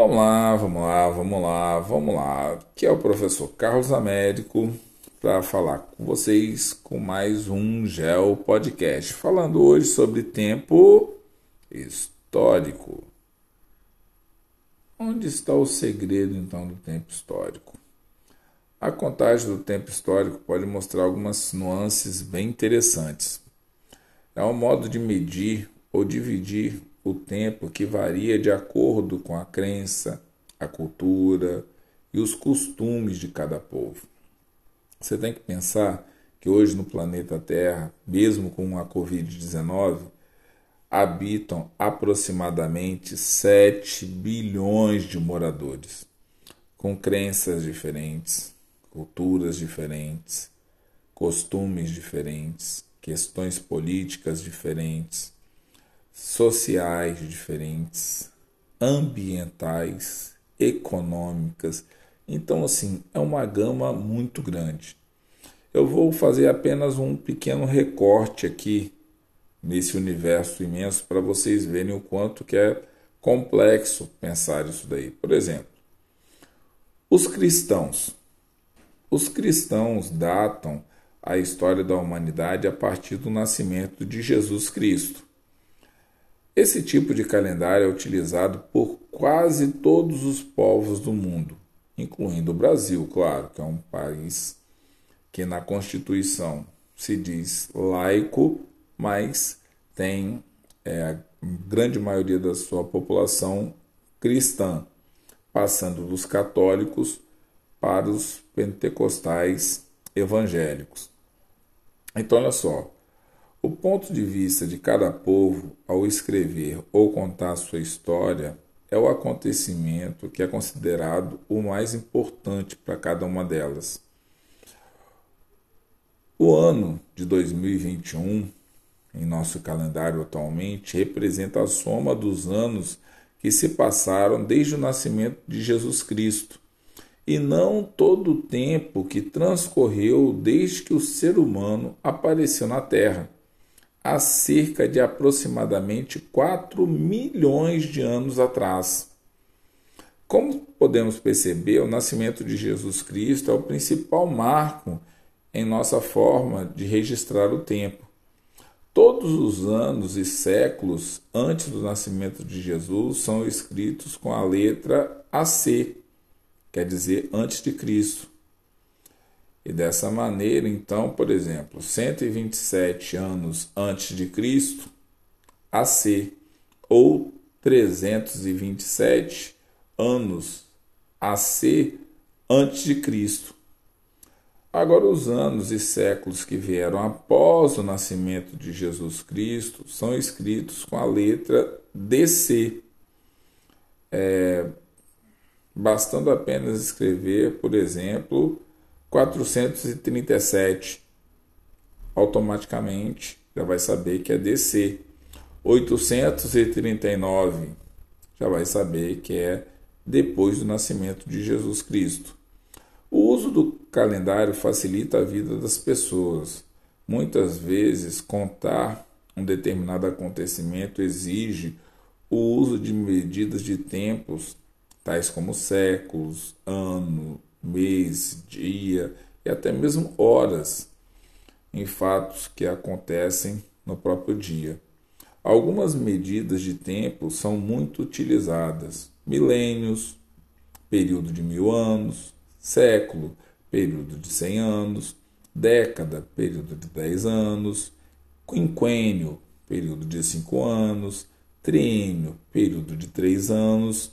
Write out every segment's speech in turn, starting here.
Vamos lá, vamos lá, vamos lá, vamos lá. Aqui é o professor Carlos Américo para falar com vocês com mais um Geo Podcast, falando hoje sobre tempo histórico. Onde está o segredo então do tempo histórico? A contagem do tempo histórico pode mostrar algumas nuances bem interessantes. É um modo de medir ou dividir o tempo que varia de acordo com a crença, a cultura e os costumes de cada povo. Você tem que pensar que hoje no planeta Terra, mesmo com a Covid-19, habitam aproximadamente 7 bilhões de moradores, com crenças diferentes, culturas diferentes, costumes diferentes, questões políticas diferentes sociais diferentes, ambientais, econômicas. Então, assim, é uma gama muito grande. Eu vou fazer apenas um pequeno recorte aqui nesse universo imenso para vocês verem o quanto que é complexo pensar isso daí. Por exemplo, os cristãos. Os cristãos datam a história da humanidade a partir do nascimento de Jesus Cristo. Esse tipo de calendário é utilizado por quase todos os povos do mundo, incluindo o Brasil, claro, que é um país que na Constituição se diz laico, mas tem é, a grande maioria da sua população cristã, passando dos católicos para os pentecostais evangélicos. Então, olha só, o ponto de vista de cada povo ao escrever ou contar sua história é o acontecimento que é considerado o mais importante para cada uma delas. O ano de 2021, em nosso calendário atualmente, representa a soma dos anos que se passaram desde o nascimento de Jesus Cristo, e não todo o tempo que transcorreu desde que o ser humano apareceu na Terra há cerca de aproximadamente 4 milhões de anos atrás. Como podemos perceber, o nascimento de Jesus Cristo é o principal marco em nossa forma de registrar o tempo. Todos os anos e séculos antes do nascimento de Jesus são escritos com a letra AC, quer dizer, antes de Cristo. E dessa maneira, então, por exemplo, 127 anos antes de Cristo, AC, ou 327 anos AC antes de Cristo. Agora, os anos e séculos que vieram após o nascimento de Jesus Cristo são escritos com a letra DC. É, bastando apenas escrever, por exemplo, 437 automaticamente já vai saber que é DC. 839 já vai saber que é depois do nascimento de Jesus Cristo. O uso do calendário facilita a vida das pessoas. Muitas vezes, contar um determinado acontecimento exige o uso de medidas de tempos, tais como séculos, ano, mês, dia e até mesmo horas em fatos que acontecem no próprio dia. Algumas medidas de tempo são muito utilizadas: milênios, período de mil anos, século, período de cem anos, década, período de dez anos, quinquênio, período de cinco anos, triênio, período de três anos.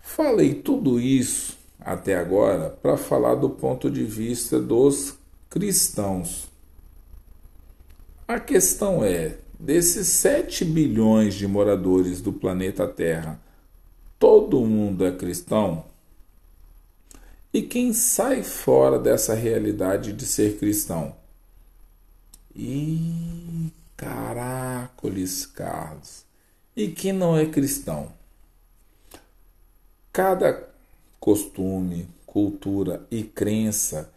Falei tudo isso até agora para falar do ponto de vista dos cristãos. A questão é: desses 7 bilhões de moradores do planeta Terra, todo mundo é cristão? E quem sai fora dessa realidade de ser cristão? E caracoles, Carlos. E quem não é cristão? Cada costume, cultura e crença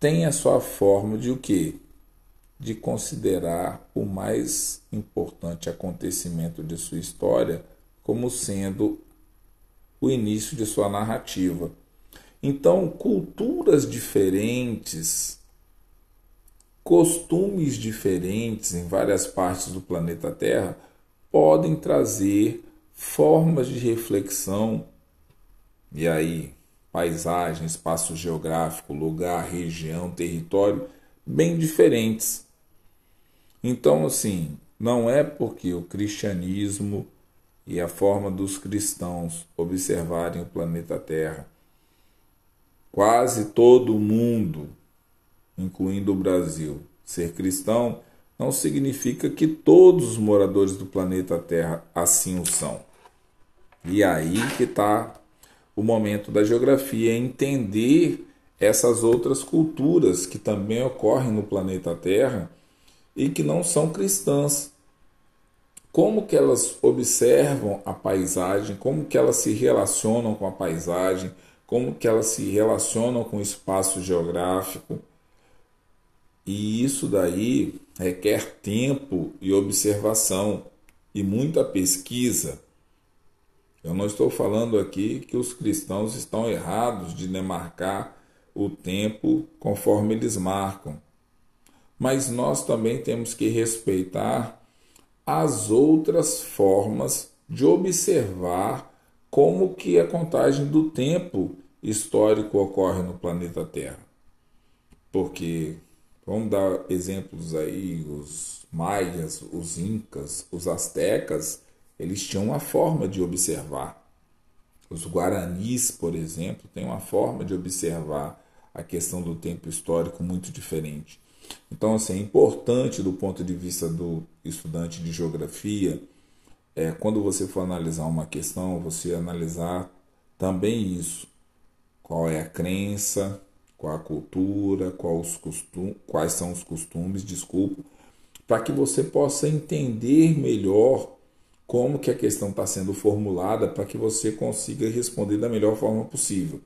tem a sua forma de o quê? De considerar o mais importante acontecimento de sua história como sendo o início de sua narrativa. Então, culturas diferentes, costumes diferentes em várias partes do planeta Terra podem trazer formas de reflexão e aí paisagem, espaço geográfico, lugar, região, território bem diferentes. Então, assim, não é porque o cristianismo e a forma dos cristãos observarem o planeta Terra, quase todo mundo, incluindo o Brasil, ser cristão, não significa que todos os moradores do planeta Terra assim o são. E aí que está o momento da geografia, entender essas outras culturas que também ocorrem no planeta Terra e que não são cristãs. Como que elas observam a paisagem, como que elas se relacionam com a paisagem, como que elas se relacionam com o espaço geográfico. E isso daí requer tempo e observação e muita pesquisa eu não estou falando aqui que os cristãos estão errados de demarcar o tempo conforme eles marcam. Mas nós também temos que respeitar as outras formas de observar como que a contagem do tempo histórico ocorre no planeta Terra. Porque vamos dar exemplos aí, os maias, os incas, os astecas, eles tinham uma forma de observar. Os guaranis, por exemplo, têm uma forma de observar a questão do tempo histórico muito diferente. Então, assim, é importante do ponto de vista do estudante de geografia, é, quando você for analisar uma questão, você analisar também isso. Qual é a crença, qual a cultura, qual os costum, quais são os costumes, desculpa, para que você possa entender melhor como que a questão está sendo formulada para que você consiga responder da melhor forma possível.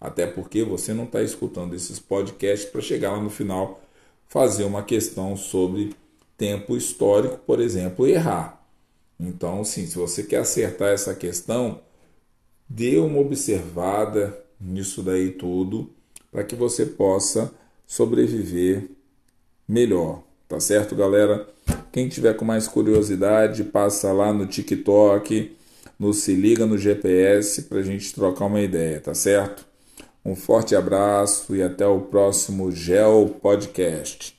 Até porque você não está escutando esses podcasts para chegar lá no final fazer uma questão sobre tempo histórico, por exemplo, e errar. Então, sim, se você quer acertar essa questão, dê uma observada nisso daí tudo para que você possa sobreviver melhor. Tá certo, galera? Quem tiver com mais curiosidade, passa lá no TikTok, no Se Liga no GPS para a gente trocar uma ideia, tá certo? Um forte abraço e até o próximo Geo Podcast.